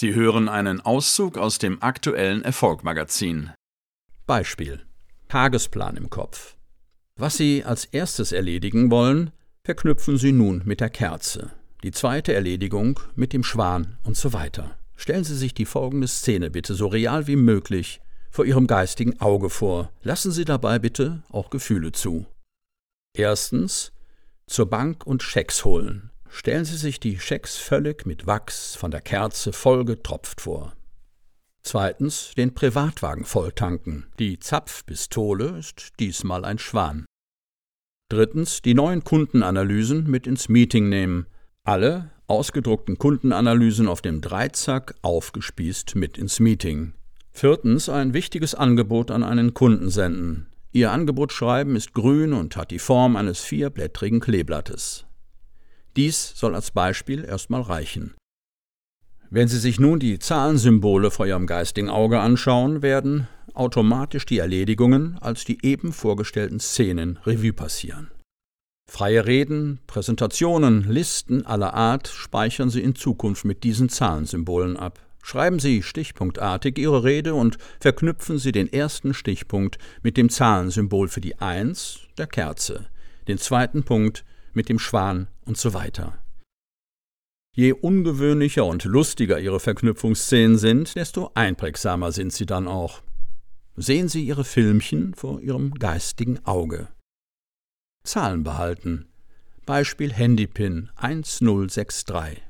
Sie hören einen Auszug aus dem aktuellen Erfolgmagazin. Beispiel. Tagesplan im Kopf. Was Sie als erstes erledigen wollen, verknüpfen Sie nun mit der Kerze. Die zweite Erledigung mit dem Schwan und so weiter. Stellen Sie sich die folgende Szene bitte so real wie möglich vor Ihrem geistigen Auge vor. Lassen Sie dabei bitte auch Gefühle zu. Erstens zur Bank und Schecks holen. Stellen Sie sich die Schecks völlig mit Wachs von der Kerze vollgetropft vor. Zweitens den Privatwagen volltanken. Die Zapfpistole ist diesmal ein Schwan. Drittens die neuen Kundenanalysen mit ins Meeting nehmen. Alle ausgedruckten Kundenanalysen auf dem Dreizack aufgespießt mit ins Meeting. Viertens ein wichtiges Angebot an einen Kunden senden. Ihr Angebotschreiben ist grün und hat die Form eines vierblättrigen Kleeblattes. Dies soll als Beispiel erstmal reichen. Wenn Sie sich nun die Zahlensymbole vor Ihrem geistigen Auge anschauen, werden automatisch die Erledigungen als die eben vorgestellten Szenen Revue passieren. Freie Reden, Präsentationen, Listen aller Art speichern Sie in Zukunft mit diesen Zahlensymbolen ab. Schreiben Sie stichpunktartig Ihre Rede und verknüpfen Sie den ersten Stichpunkt mit dem Zahlensymbol für die Eins der Kerze, den zweiten Punkt mit dem Schwan und so weiter. Je ungewöhnlicher und lustiger Ihre Verknüpfungsszenen sind, desto einprägsamer sind sie dann auch. Sehen Sie Ihre Filmchen vor Ihrem geistigen Auge. Zahlen behalten. Beispiel Handypin 1063.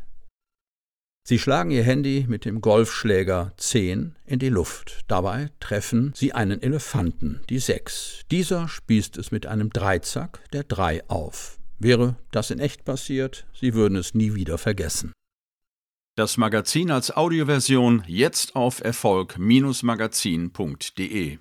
Sie schlagen Ihr Handy mit dem Golfschläger 10 in die Luft. Dabei treffen Sie einen Elefanten, die 6. Dieser spießt es mit einem Dreizack der 3 auf. Wäre das in echt passiert, Sie würden es nie wieder vergessen. Das Magazin als Audioversion jetzt auf Erfolg-magazin.de